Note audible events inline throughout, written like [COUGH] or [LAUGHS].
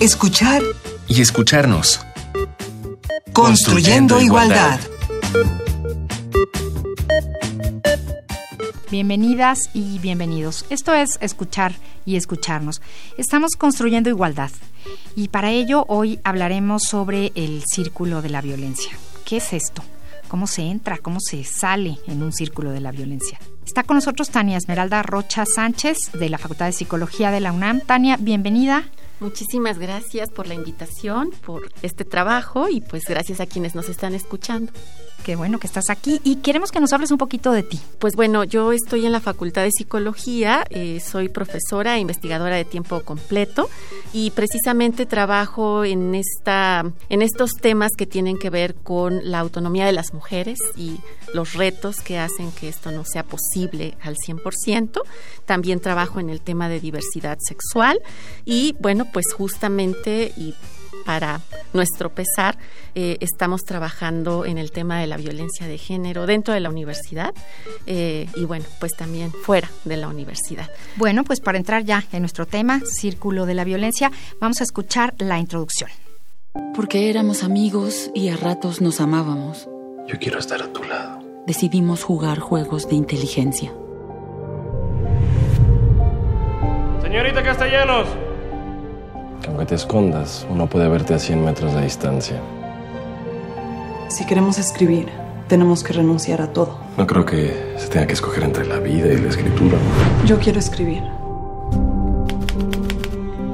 escuchar y escucharnos. Construyendo, igualdad. Bienvenidas y bienvenidos. Esto es escuchar y escucharnos. Estamos construyendo igualdad y para ello hoy hablaremos sobre el círculo de la violencia. ¿Qué es esto? ¿Cómo se entra? ¿Cómo se sale en un círculo de la violencia? Está con nosotros Tania Esmeralda Rocha Sánchez de la Facultad de Psicología de la UNAM. Tania, bienvenida. Muchísimas gracias por la invitación, por este trabajo y pues gracias a quienes nos están escuchando. Qué bueno que estás aquí y queremos que nos hables un poquito de ti. Pues bueno, yo estoy en la Facultad de Psicología, eh, soy profesora e investigadora de tiempo completo y precisamente trabajo en, esta, en estos temas que tienen que ver con la autonomía de las mujeres y los retos que hacen que esto no sea posible al 100%. También trabajo en el tema de diversidad sexual y bueno, pues justamente para nuestro pesar, eh, estamos trabajando en el tema de la violencia de género dentro de la universidad eh, y bueno, pues también fuera de la universidad. Bueno, pues para entrar ya en nuestro tema, Círculo de la Violencia, vamos a escuchar la introducción. Porque éramos amigos y a ratos nos amábamos. Yo quiero estar a tu lado. Decidimos jugar juegos de inteligencia. Señorita Castellanos, aunque te escondas, uno puede verte a 100 metros de distancia. Si queremos escribir, tenemos que renunciar a todo. No creo que se tenga que escoger entre la vida y la escritura. Yo quiero escribir.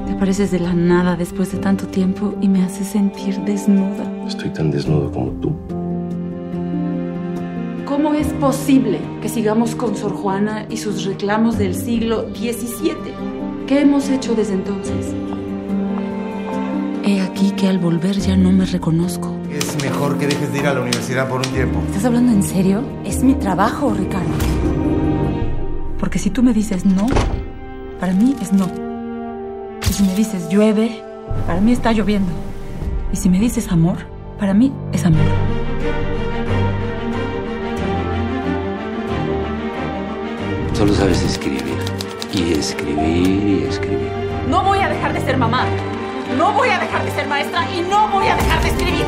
Te apareces de la nada después de tanto tiempo y me haces sentir desnuda. Estoy tan desnudo como tú. ¿Cómo es posible que sigamos con Sor Juana y sus reclamos del siglo XVII? ¿Qué hemos hecho desde entonces? He aquí que al volver ya no me reconozco. Es mejor que dejes de ir a la universidad por un tiempo. ¿Estás hablando en serio? Es mi trabajo, Ricardo. Porque si tú me dices no, para mí es no. Y si me dices llueve, para mí está lloviendo. Y si me dices amor, para mí es amor. Solo sabes escribir. Y escribir y escribir. No voy a dejar de ser mamá. No voy a dejar de ser maestra y no voy a dejar de escribir.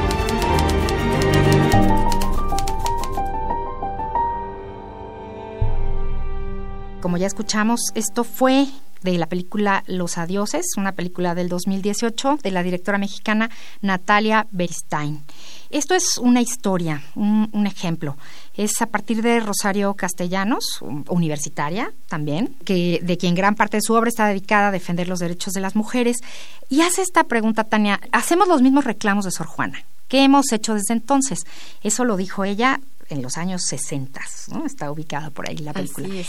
Como ya escuchamos, esto fue de la película Los Adioses, una película del 2018 de la directora mexicana Natalia Beristain. Esto es una historia, un, ejemplo. Es a partir de Rosario Castellanos, universitaria también, que, de quien gran parte de su obra está dedicada a defender los derechos de las mujeres. Y hace esta pregunta, Tania, hacemos los mismos reclamos de Sor Juana. ¿Qué hemos hecho desde entonces? Eso lo dijo ella en los años 60, ¿no? Está ubicada por ahí la película. ¿Ah,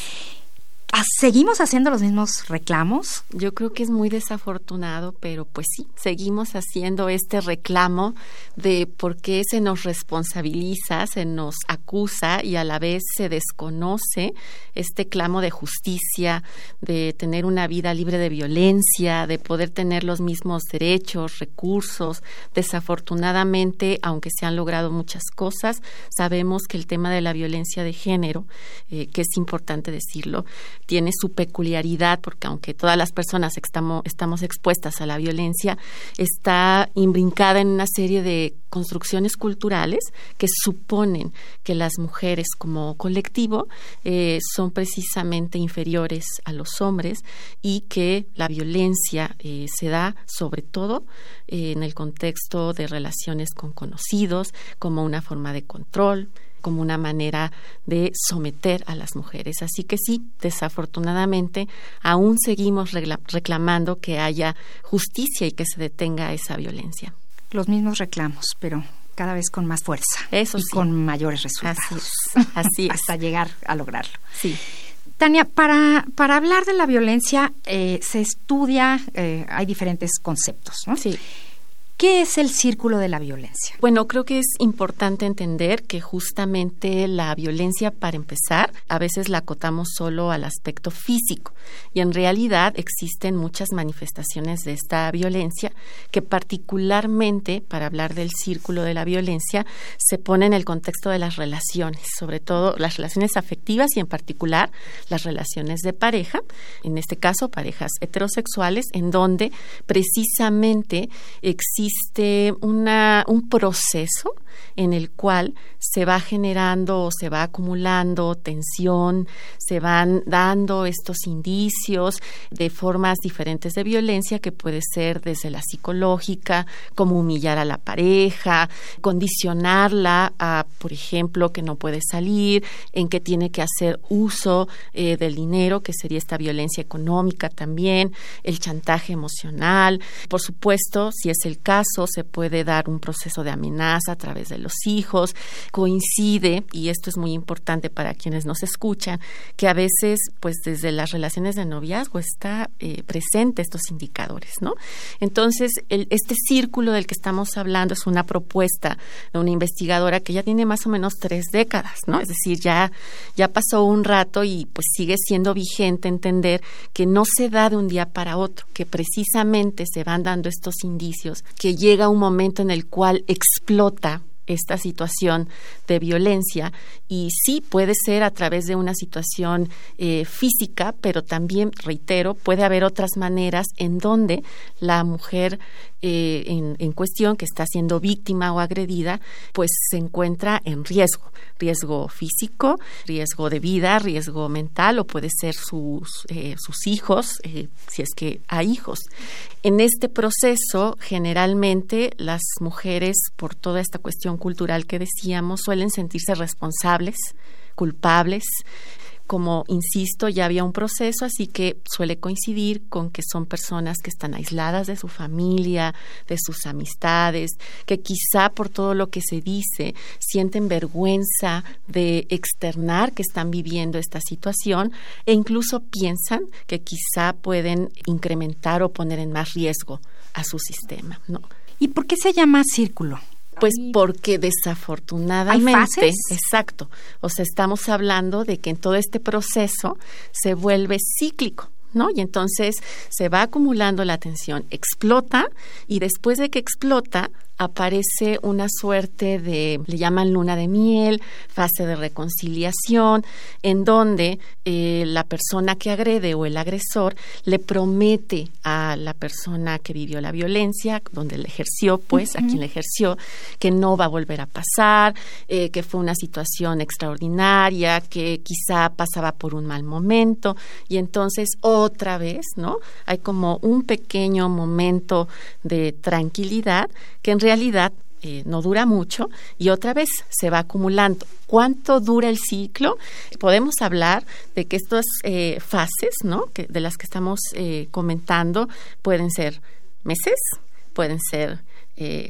¿Seguimos haciendo los mismos reclamos? Yo creo que es muy desafortunado, pero pues sí, seguimos haciendo este reclamo de por qué se nos responsabiliza, se nos acusa y a la vez se desconoce este clamo de justicia, de tener una vida libre de violencia, de poder tener los mismos derechos, recursos. Desafortunadamente, aunque se han logrado muchas cosas, sabemos que el tema de la violencia de género, eh, que es importante decirlo, tiene su peculiaridad, porque aunque todas las personas estamos, estamos expuestas a la violencia, está imbrincada en una serie de construcciones culturales que suponen que las mujeres como colectivo eh, son precisamente inferiores a los hombres y que la violencia eh, se da sobre todo eh, en el contexto de relaciones con conocidos como una forma de control, como una manera de someter a las mujeres. Así que sí, desafortunadamente, aún seguimos reclamando que haya justicia y que se detenga esa violencia. Los mismos reclamos, pero cada vez con más fuerza Eso y con mayores resultados. Así [LAUGHS] Hasta llegar a lograrlo. Sí. Tania, para, para hablar de la violencia eh, se estudia, eh, hay diferentes conceptos, ¿no? Sí. ¿Qué es el círculo de la violencia? Bueno, creo que es importante entender que justamente la violencia, para empezar, a veces la acotamos solo al aspecto físico y en realidad existen muchas manifestaciones de esta violencia que particularmente, para hablar del círculo de la violencia, se pone en el contexto de las relaciones, sobre todo las relaciones afectivas y en particular las relaciones de pareja, en este caso parejas heterosexuales, en donde precisamente existe existe una, un proceso en el cual se va generando o se va acumulando tensión, se van dando estos indicios de formas diferentes de violencia que puede ser desde la psicológica, como humillar a la pareja, condicionarla a, por ejemplo, que no puede salir, en que tiene que hacer uso eh, del dinero, que sería esta violencia económica también, el chantaje emocional. Por supuesto, si es el caso, se puede dar un proceso de amenaza a través de los hijos. Coincide, y esto es muy importante para quienes nos escuchan, que a veces, pues desde las relaciones de noviazgo está eh, presente estos indicadores, ¿no? Entonces, este círculo del que estamos hablando es una propuesta de una investigadora que ya tiene más o menos tres décadas, ¿no? Es decir, ya, ya pasó un rato y pues sigue siendo vigente entender que no se da de un día para otro, que precisamente se van dando estos indicios, que llega un momento en el cual explota esta situación de violencia y sí puede ser a través de una situación eh, física, pero también, reitero, puede haber otras maneras en donde la mujer eh, en, en, cuestión que está siendo víctima o agredida, pues se encuentra en riesgo, riesgo físico, riesgo de vida, riesgo mental o puede ser sus, eh, sus hijos, si es que hay hijos. En este proceso, generalmente las mujeres, por toda esta cuestión cultural que decíamos, suelen sentirse responsables, culpables. Como insisto, ya había un proceso, así que suele coincidir con que son personas que están aisladas de su familia, de sus amistades, que quizá por todo lo que se dice sienten vergüenza de externar que están viviendo esta situación e incluso piensan que quizá pueden incrementar o poner en más riesgo a su sistema, ¿no? ¿Y por qué se llama círculo? Pues porque desafortunadamente, exacto, o sea, estamos hablando de que en todo este proceso se vuelve cíclico. ¿No? Y entonces se va acumulando la tensión, explota y después de que explota aparece una suerte de, le llaman luna de miel, fase de reconciliación, en donde eh, la persona que agrede o el agresor le promete a la persona que vivió la violencia, donde le ejerció, pues, a quien le ejerció, que no va a volver a pasar, eh, que fue una situación extraordinaria, que quizá pasaba por un mal momento, y entonces otra vez, ¿no? Hay como un pequeño momento de tranquilidad que en realidad eh, no dura mucho y otra vez se va acumulando. ¿Cuánto dura el ciclo? Podemos hablar de que estas eh, fases, ¿no? De las que estamos eh, comentando, pueden ser meses, pueden ser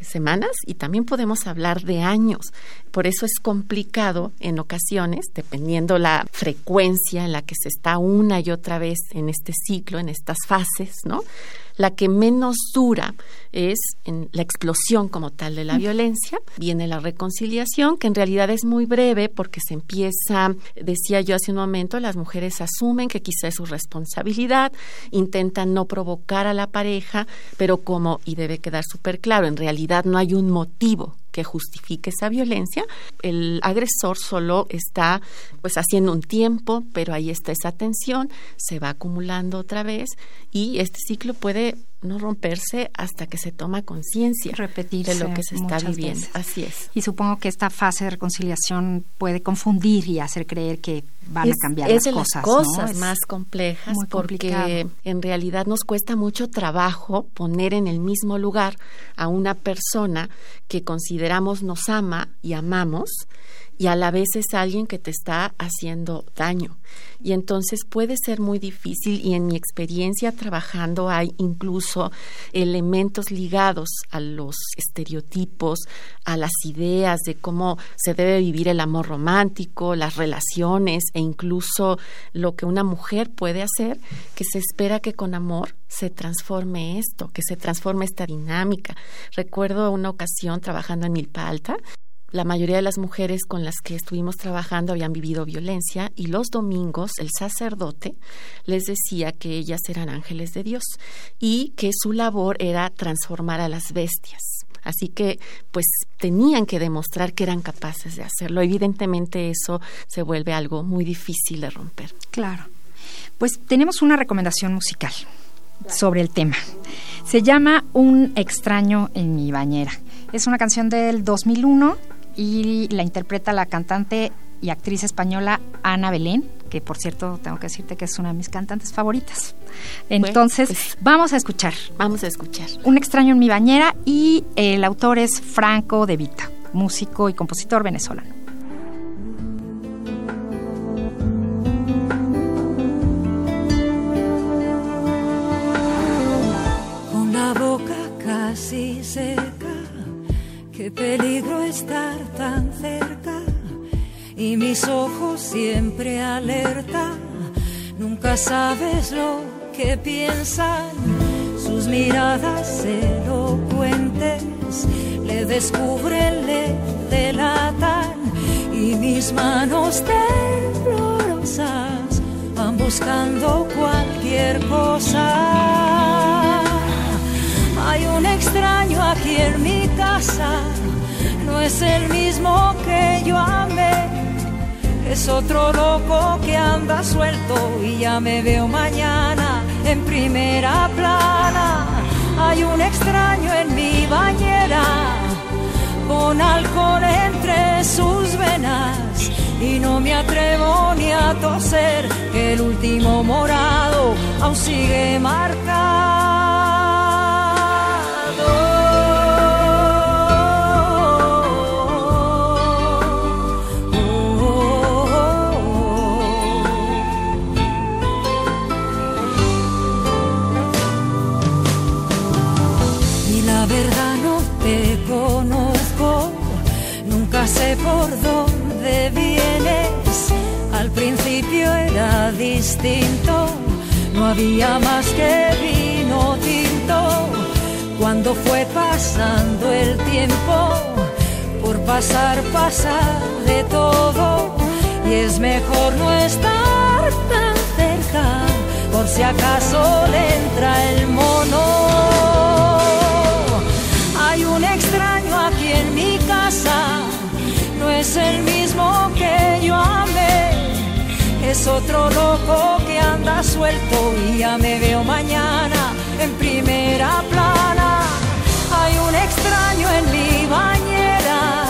semanas y también podemos hablar de años. Por eso es complicado en ocasiones, dependiendo la frecuencia en la que se está una y otra vez en este ciclo, en estas fases, ¿no? La que menos dura es en la explosión como tal de la violencia. Viene la reconciliación, que en realidad es muy breve porque se empieza, decía yo hace un momento, las mujeres asumen que quizá es su responsabilidad, intentan no provocar a la pareja, pero como, y debe quedar súper claro, en realidad no hay un motivo que justifique esa violencia. El agresor solo está pues haciendo un tiempo, pero ahí está esa tensión, se va acumulando otra vez y este ciclo puede no romperse hasta que se toma conciencia de lo que se está viviendo. Así es. Y supongo que esta fase de reconciliación puede confundir y hacer creer que van a cambiar las cosas. Es las cosas más complejas porque en realidad nos cuesta mucho trabajo poner en el mismo lugar a una persona que consideramos nos ama y amamos y a la vez es alguien que te está haciendo daño. Y entonces puede ser muy difícil y en mi experiencia trabajando hay incluso elementos ligados a los estereotipos, a las ideas de cómo se debe vivir el amor romántico, las relaciones e incluso lo que una mujer puede hacer, que se espera que con amor se transforme esto, que se transforme esta dinámica. Recuerdo una ocasión trabajando en Milpa Alta, la mayoría de las mujeres con las que estuvimos trabajando habían vivido violencia y los domingos el sacerdote les decía que ellas eran ángeles de Dios y que su labor era transformar a las bestias. Así que, pues, tenían que demostrar que eran capaces de hacerlo. Evidentemente, eso se vuelve algo muy difícil de romper. Claro. Pues tenemos una recomendación musical sobre el tema. Se llama Un extraño en mi bañera. Es una canción del 2001 y la interpreta la cantante y actriz española Ana Belén, que por cierto tengo que decirte que es una de mis cantantes favoritas. Entonces, pues, vamos a escuchar. Vamos a escuchar. Un extraño en mi bañera y el autor es Franco De Vita, músico y compositor venezolano. Con la boca casi seca Qué peligro estar tan cerca y mis ojos siempre alerta. Nunca sabes lo que piensan, sus miradas elocuentes le descubren, le delatan y mis manos temblorosas van buscando cualquier cosa. Hay un extraño aquí en mi casa, no es el mismo que yo amé. Es otro loco que anda suelto y ya me veo mañana en primera plana. Hay un extraño en mi bañera, con alcohol entre sus venas. Y no me atrevo ni a toser, que el último morado aún sigue marcado. No había más que vino tinto. Cuando fue pasando el tiempo, por pasar pasa de todo. Y es mejor no estar tan cerca, por si acaso le entra el mono. Hay un extraño aquí en mi casa no es el mismo Es otro loco que anda suelto y ya me veo mañana en primera plana. Hay un extraño en mi bañera,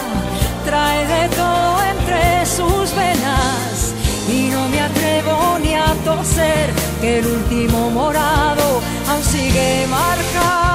trae de todo entre sus venas y no me atrevo ni a toser que el último morado aún sigue marcado.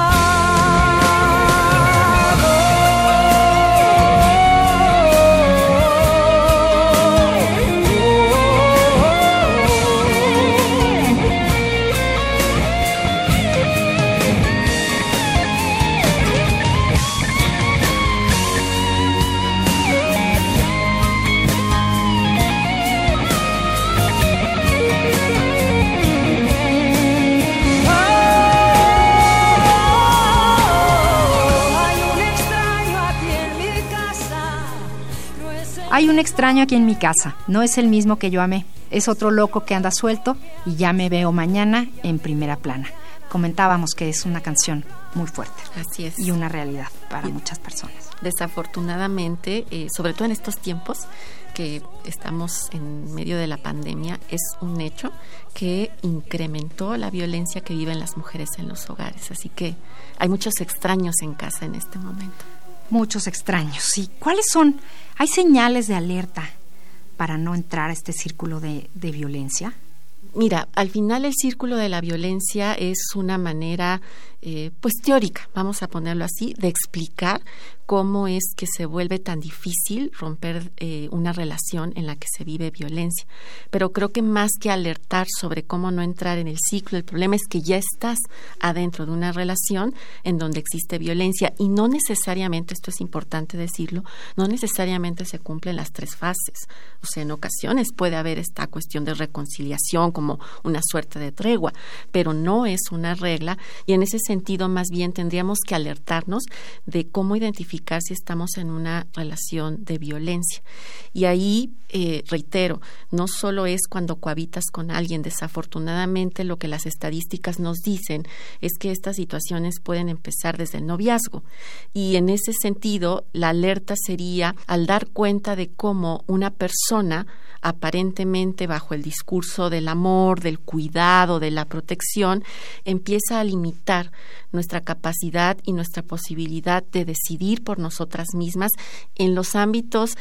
Hay un extraño aquí en mi casa, no es el mismo que yo amé, es otro loco que anda suelto y ya me veo mañana en primera plana. Comentábamos que es una canción muy fuerte. Así es. Y una realidad para muchas personas. Desafortunadamente, eh, sobre todo en estos tiempos que estamos en medio de la pandemia, es un hecho que incrementó la violencia que viven las mujeres en los hogares. Así que hay muchos extraños en casa en este momento. Muchos extraños, sí. ¿Cuáles son ¿Hay señales de alerta para no entrar a este círculo de, violencia? Mira, al final el círculo de la violencia es una manera eh, pues teórica, vamos a ponerlo así, de explicar cómo es que se vuelve tan difícil romper eh, una relación en la que se vive violencia. Pero creo que más que alertar sobre cómo no entrar en el ciclo, el problema es que ya estás adentro de una relación en donde existe violencia y no necesariamente, esto es importante decirlo, no necesariamente se cumplen las tres fases. O sea, en ocasiones puede haber esta cuestión de reconciliación como una suerte de tregua, pero no es una regla y en ese sentido más bien tendríamos que alertarnos de cómo identificar si estamos en una relación de violencia. Y ahí, eh, reitero, no solo es cuando cohabitas con alguien, desafortunadamente lo que las estadísticas nos dicen es que estas situaciones pueden empezar desde el noviazgo. Y en ese sentido, la alerta sería al dar cuenta de cómo una persona aparentemente bajo el discurso del amor, del cuidado, de la protección, empieza a limitar nuestra capacidad y nuestra posibilidad de decidir por nosotras mismas en los ámbitos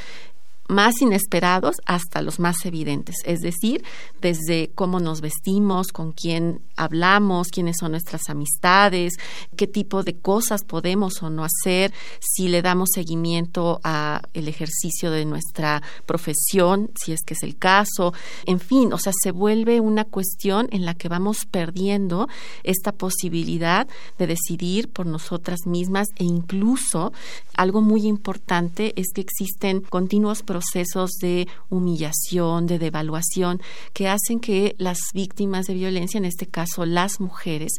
más inesperados hasta los más evidentes, es decir, desde cómo nos vestimos, con quién hablamos, quiénes son nuestras amistades, qué tipo de cosas podemos o no hacer, si le damos seguimiento a el ejercicio de nuestra profesión, si es que es el caso, en fin, o sea, se vuelve una cuestión en la que vamos perdiendo esta posibilidad de decidir por nosotras mismas e incluso algo muy importante es que existen continuos procesos de humillación, de devaluación, que hacen que las víctimas de violencia, en este caso las mujeres,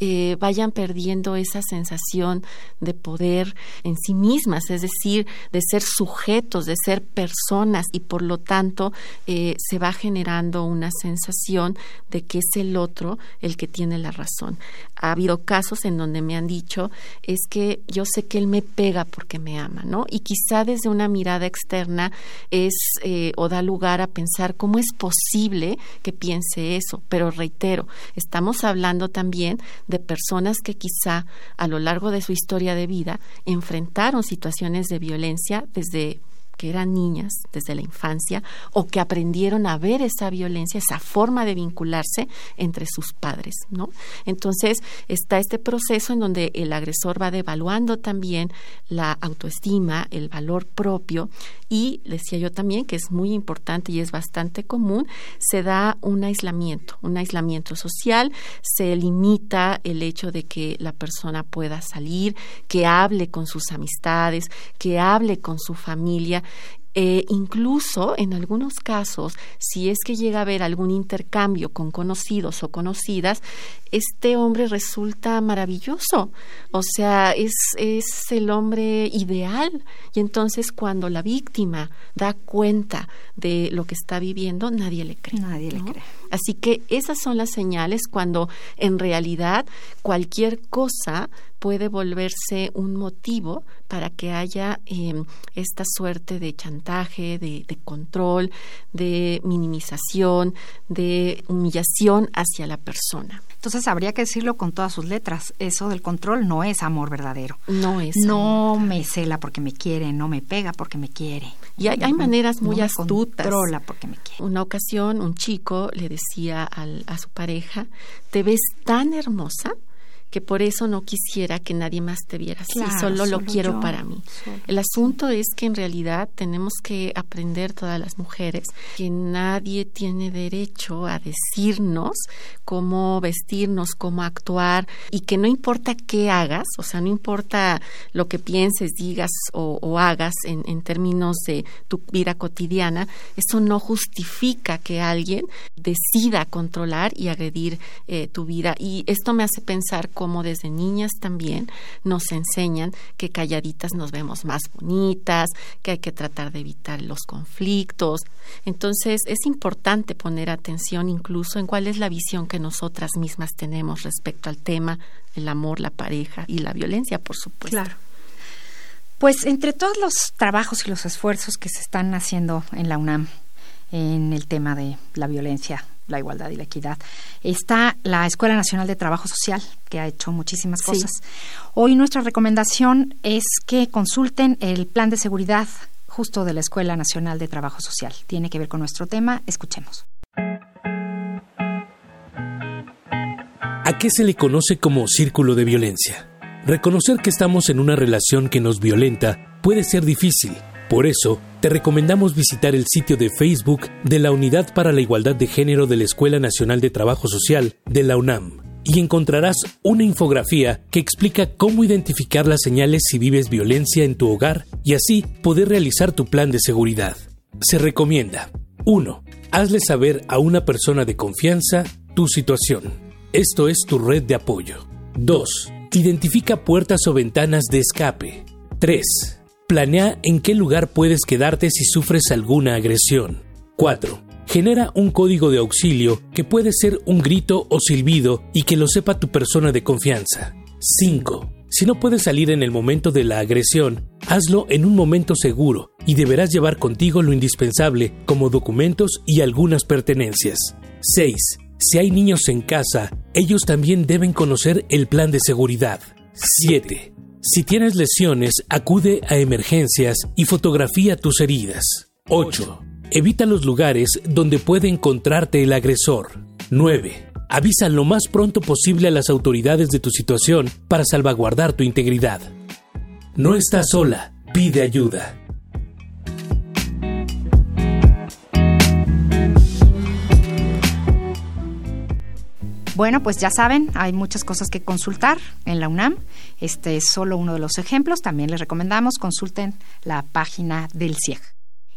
eh, vayan perdiendo esa sensación de poder en sí mismas, es decir, de ser sujetos, de ser personas y por lo tanto eh, se va generando una sensación de que es el otro el que tiene la razón. Ha habido casos en donde me han dicho es que yo sé que él me pega porque me ama, ¿no? Y quizá desde una mirada externa es eh, o da lugar a pensar cómo es posible que piense eso. Pero reitero, estamos hablando también de personas que quizá a lo largo de su historia de vida enfrentaron situaciones de violencia desde que eran niñas desde la infancia o que aprendieron a ver esa violencia, esa forma de vincularse entre sus padres, ¿no? Entonces está este proceso en donde el agresor va devaluando también la autoestima, el valor propio y decía yo también que es muy importante y es bastante común, se da un aislamiento, un aislamiento social, se limita el hecho de que la persona pueda salir, que hable con sus amistades, que hable con su familia eh, incluso en algunos casos, si es que llega a haber algún intercambio con conocidos o conocidas, este hombre resulta maravilloso, o sea, es, es el hombre ideal. Y entonces cuando la víctima da cuenta de lo que está viviendo, nadie le cree. Nadie le cree. Así que esas son las señales cuando en realidad cualquier cosa puede volverse un motivo para que haya em, esta suerte de chantaje, de, de, control, de minimización, de humillación hacia la persona. Entonces habría que decirlo con todas sus letras. Eso del control no es amor verdadero. No es. No me cela porque me quiere, no me pega porque me quiere. Y hay, hay maneras muy no astutas. Controla porque me quiere. Una ocasión un chico le decía al, a su pareja, te ves tan hermosa que por eso no quisiera que nadie más te viera así, Claro, solo lo quiero yo, para mí. solo, El asunto es que en realidad tenemos que aprender todas las mujeres que nadie tiene derecho a decirnos cómo vestirnos, cómo actuar y que no importa qué hagas, o sea, no importa lo que pienses, digas o, hagas en, en términos de tu vida cotidiana, eso no justifica que alguien decida controlar y agredir eh, tu vida. Y esto me hace pensar cómo desde niñas también nos enseñan que calladitas nos vemos más bonitas, que hay que tratar de evitar los conflictos. Entonces es importante poner atención incluso en cuál es la visión que nosotras mismas tenemos respecto al tema el amor, la pareja y la violencia, por supuesto. Claro. Pues entre todos los trabajos y los esfuerzos que se están haciendo en la UNAM en el tema de la violencia, la igualdad y la equidad, está la Escuela Nacional de Trabajo Social, que ha hecho muchísimas Sí. cosas. Hoy nuestra recomendación es que consulten el plan de seguridad justo de la Escuela Nacional de Trabajo Social. Tiene que ver con nuestro tema. Escuchemos. Qué se le conoce como círculo de violencia? Reconocer que estamos en una relación que nos violenta puede ser difícil. Por eso, te recomendamos visitar el sitio de Facebook de la Unidad para la Igualdad de Género de la Escuela Nacional de Trabajo Social de la UNAM y encontrarás una infografía que explica cómo identificar las señales si vives violencia en tu hogar y así poder realizar tu plan de seguridad. Se recomienda 1. Hazle saber a una persona de confianza tu situación. Esto es tu red de apoyo. 2. Identifica puertas o ventanas de escape. 3. Planea en qué lugar puedes quedarte si sufres alguna agresión. 4. Genera un código de auxilio que puede ser un grito o silbido y que lo sepa tu persona de confianza. 5. Si no puedes salir en el momento de la agresión, hazlo en un momento seguro y deberás llevar contigo lo indispensable como documentos y algunas pertenencias. 6. Si hay niños en casa, ellos también deben conocer el plan de seguridad. 7. Si tienes lesiones, acude a emergencias y fotografía tus heridas. 8. Evita los lugares donde puede encontrarte el agresor. 9. Avisa lo más pronto posible a las autoridades de tu situación para salvaguardar tu integridad. No estás sola, pide ayuda. Bueno, pues ya saben, hay muchas cosas que consultar en la UNAM. Este es solo uno de los ejemplos. También les recomendamos consulten la página del CIEG.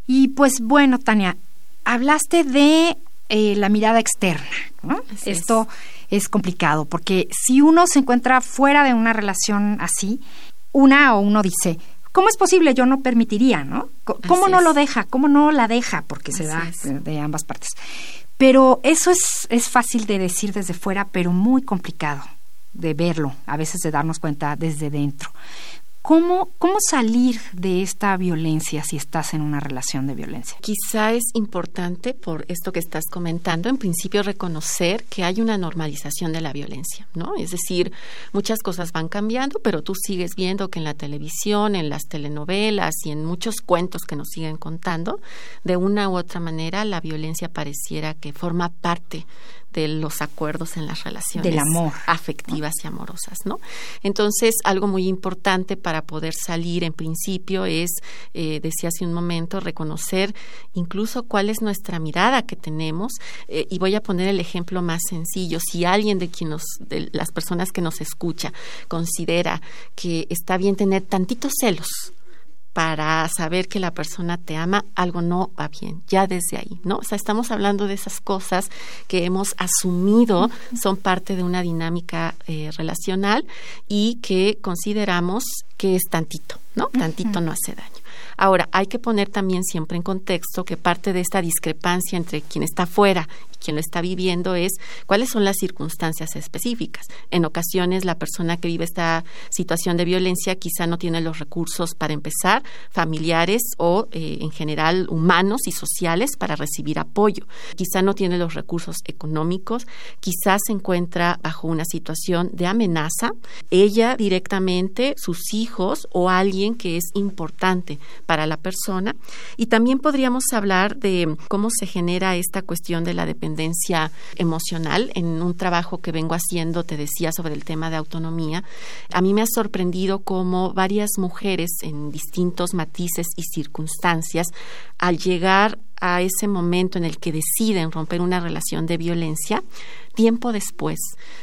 Y pues bueno, Tania, hablaste de eh, la mirada externa. Esto es. complicado porque si uno se encuentra fuera de una relación así, una o uno dice, ¿cómo es posible? Yo no permitiría, ¿no? ¿Cómo no lo deja? ¿Cómo no la deja? Porque se da de ambas partes. Pero eso es, es fácil de decir desde fuera, pero muy complicado de verlo, a veces de darnos cuenta desde dentro. ¿Cómo, ¿Cómo salir de esta violencia si estás en una relación de violencia? Quizá es importante, por esto que estás comentando, en principio reconocer que hay una normalización de la violencia, ¿no? Es decir, muchas cosas van cambiando, pero tú sigues viendo que en la televisión, en las telenovelas y en muchos cuentos que nos siguen contando, de una u otra manera la violencia pareciera que forma parte de los acuerdos en las relaciones del amor afectivas y amorosas, ¿no? Entonces, algo muy importante para poder salir en principio es, eh, decía hace un momento, reconocer incluso cuál es nuestra mirada que tenemos eh, y voy a poner el ejemplo más sencillo. Si alguien de quien nos, de las personas que nos escucha considera que está bien tener tantitos celos para saber que la persona te ama, algo no va bien, ya desde ahí, ¿no? O sea, estamos hablando de esas cosas que hemos asumido son parte de una dinámica eh, relacional y que consideramos que es tantito, ¿no? Tantito no hace daño. Ahora, hay que poner también siempre en contexto que parte de esta discrepancia entre quien está fuera quien lo está viviendo es cuáles son las circunstancias específicas. En ocasiones la persona que vive esta situación de violencia quizá no tiene los recursos para empezar, familiares o eh, en general humanos y sociales para recibir apoyo. Quizá no tiene los recursos económicos, quizás se encuentra bajo una situación de amenaza, ella directamente, sus hijos o alguien que es importante para la persona. Y también podríamos hablar de cómo se genera esta cuestión de la dependencia emocional en un trabajo que vengo haciendo, te decía, sobre el tema de autonomía. A mí me ha sorprendido cómo varias mujeres en distintos matices y circunstancias, al llegar a ese momento en el que deciden romper una relación de violencia, tiempo después,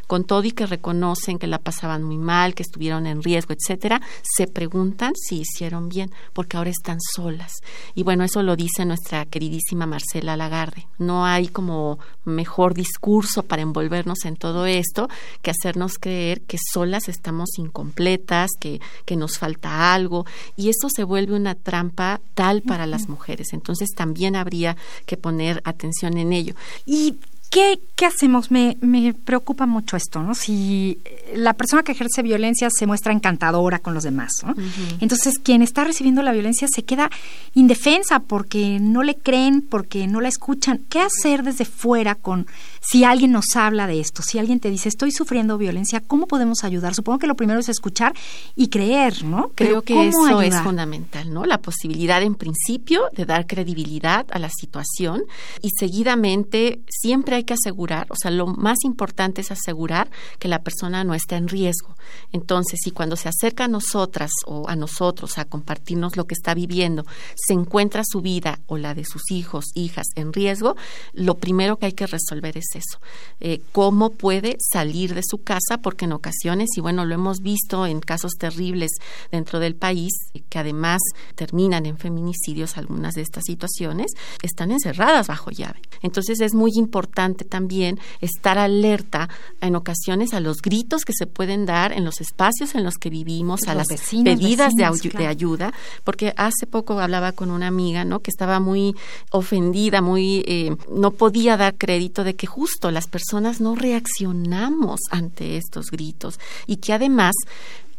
con todo y que reconocen que la pasaban muy mal, que estuvieron en riesgo, etcétera, se preguntan si hicieron bien, porque ahora están solas. Y bueno, eso lo dice nuestra queridísima Marcela Lagarde. No hay como mejor discurso para envolvernos en todo esto que hacernos creer que solas estamos incompletas, que, que nos falta algo, y eso se vuelve una trampa tal para las mujeres. Entonces también habría que poner atención en ello. Y ¿Qué, ¿Qué, hacemos? Me, me, preocupa mucho esto, ¿no? Si la persona que ejerce violencia se muestra encantadora con los demás, ¿no? Entonces, quien está recibiendo la violencia se queda indefensa porque no le creen, porque no la escuchan. ¿Qué hacer desde fuera con si alguien nos habla de esto? Si alguien te dice, estoy sufriendo violencia, ¿cómo podemos ayudar? Supongo que lo primero es escuchar y creer, ¿no? Creo que eso es fundamental, ¿no? La posibilidad, en principio, de dar credibilidad a la situación y seguidamente siempre hay que asegurar, o sea, lo más importante es asegurar que la persona no está en riesgo. Entonces, si cuando se acerca a nosotras o a nosotros a compartirnos lo que está viviendo, se encuentra su vida o la de sus hijos, hijas en riesgo, lo primero que hay que resolver es eso. Eh, ¿Cómo puede salir de su casa? Porque en ocasiones, y bueno, lo hemos visto en casos terribles dentro del país, que además terminan en feminicidios algunas de estas situaciones, están encerradas bajo llave. Entonces es muy importante también estar alerta en ocasiones a los gritos que se pueden dar en los espacios en los que vivimos, a las pedidas de, de, ayuda, porque hace poco hablaba con una amiga, ¿no? Que estaba muy ofendida, muy eh, no podía dar crédito de que justo las personas no reaccionamos ante estos gritos y que además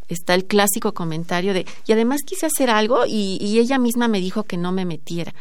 está el clásico comentario de y además quise hacer algo y, y ella misma me dijo que no me metiera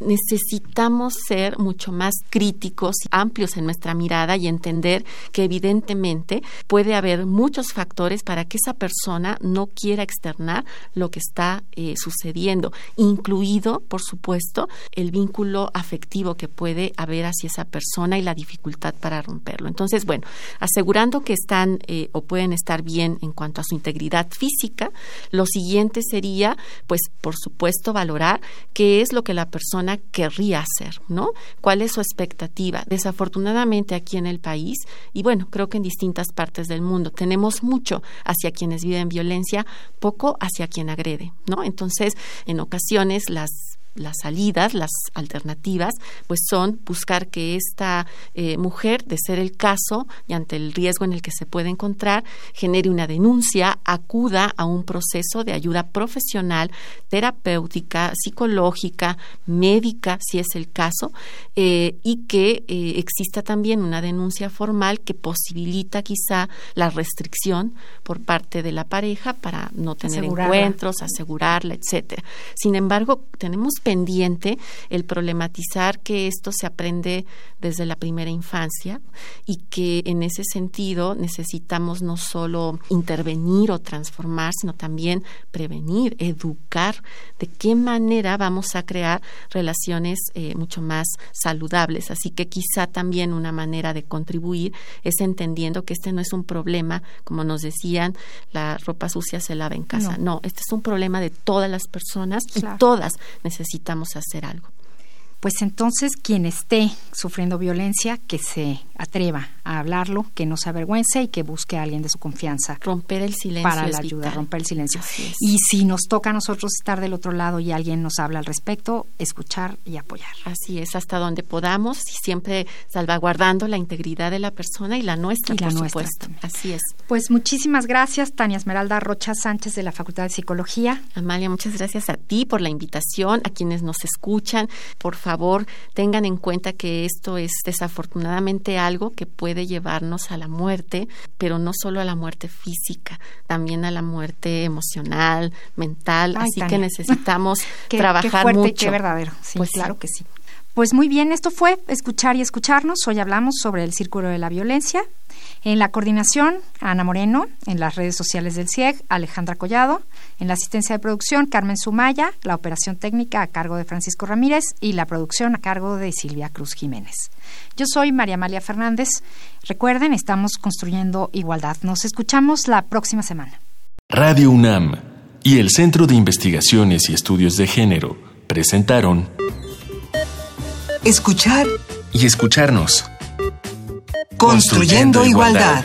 necesitamos ser mucho más críticos, amplios en nuestra mirada y entender que evidentemente puede haber muchos factores para que esa persona no quiera externar lo que está eh, sucediendo, incluido, por supuesto, el vínculo afectivo que puede haber hacia esa persona y la dificultad para romperlo. Entonces, bueno, asegurando que están eh, o pueden estar bien en cuanto a su integridad física, lo siguiente sería, pues, por supuesto, valorar qué es lo que la persona querría hacer, ¿no? ¿Cuál es su expectativa? Desafortunadamente aquí en el país, y bueno, creo que en distintas partes del mundo, tenemos mucho hacia quienes viven violencia, poco hacia quien agrede, ¿no? Entonces, en ocasiones las las salidas, las alternativas, pues son buscar que esta eh, mujer, de ser el caso y ante el riesgo en el que se puede encontrar, genere una denuncia, acuda a un proceso de ayuda profesional, terapéutica, psicológica, médica, si es el caso, eh, y que eh, exista también una denuncia formal que posibilita quizá la restricción por parte de la pareja para no tener encuentros, asegurarla, etcétera. Sin embargo, tenemos pendiente el problematizar que esto se aprende desde la primera infancia y que en ese sentido necesitamos no solo intervenir o transformar, sino también prevenir, educar de qué manera vamos a crear relaciones eh, mucho más saludables. Así que quizá también una manera de contribuir es entendiendo que este no es un problema, como nos decían, la ropa sucia se lava en casa. No, este es un problema de todas las personas y todas necesitamos necesitamos hacer algo pues entonces quien esté sufriendo violencia, que se atreva a hablarlo, que no se avergüence y que busque a alguien de su confianza. Romper el silencio. Para la ayuda, romper el silencio. Y si nos toca a nosotros estar del otro lado y alguien nos habla al respecto, escuchar y apoyar. Así es, hasta donde podamos y siempre salvaguardando la integridad de la persona y la nuestra, y la por supuesto. Así es. Pues muchísimas gracias, Tania Esmeralda Rocha Sánchez de la Facultad de Psicología. Amalia, muchas gracias a ti por la invitación, a quienes nos escuchan. Por favor, tengan en cuenta que esto es desafortunadamente algo que puede llevarnos a la muerte, pero no solo a la muerte física, también a la muerte emocional, mental. así que necesitamos [LAUGHS] trabajar qué mucho. Qué verdadero. Sí, pues claro que sí. Pues muy bien, esto fue Escuchar y Escucharnos. Hoy hablamos sobre el Círculo de la Violencia. En la coordinación, Ana Moreno. En las redes sociales del CIEG, Alejandra Collado. En la asistencia de producción, Carmen Sumaya. La operación técnica a cargo de Francisco Ramírez y la producción a cargo de Silvia Cruz Jiménez. Yo soy María Amalia Fernández. Recuerden, estamos construyendo igualdad. Nos escuchamos la próxima semana. Radio UNAM y el Centro de Investigaciones y Estudios de Género presentaron Escuchar y escucharnos. Construyendo, igualdad.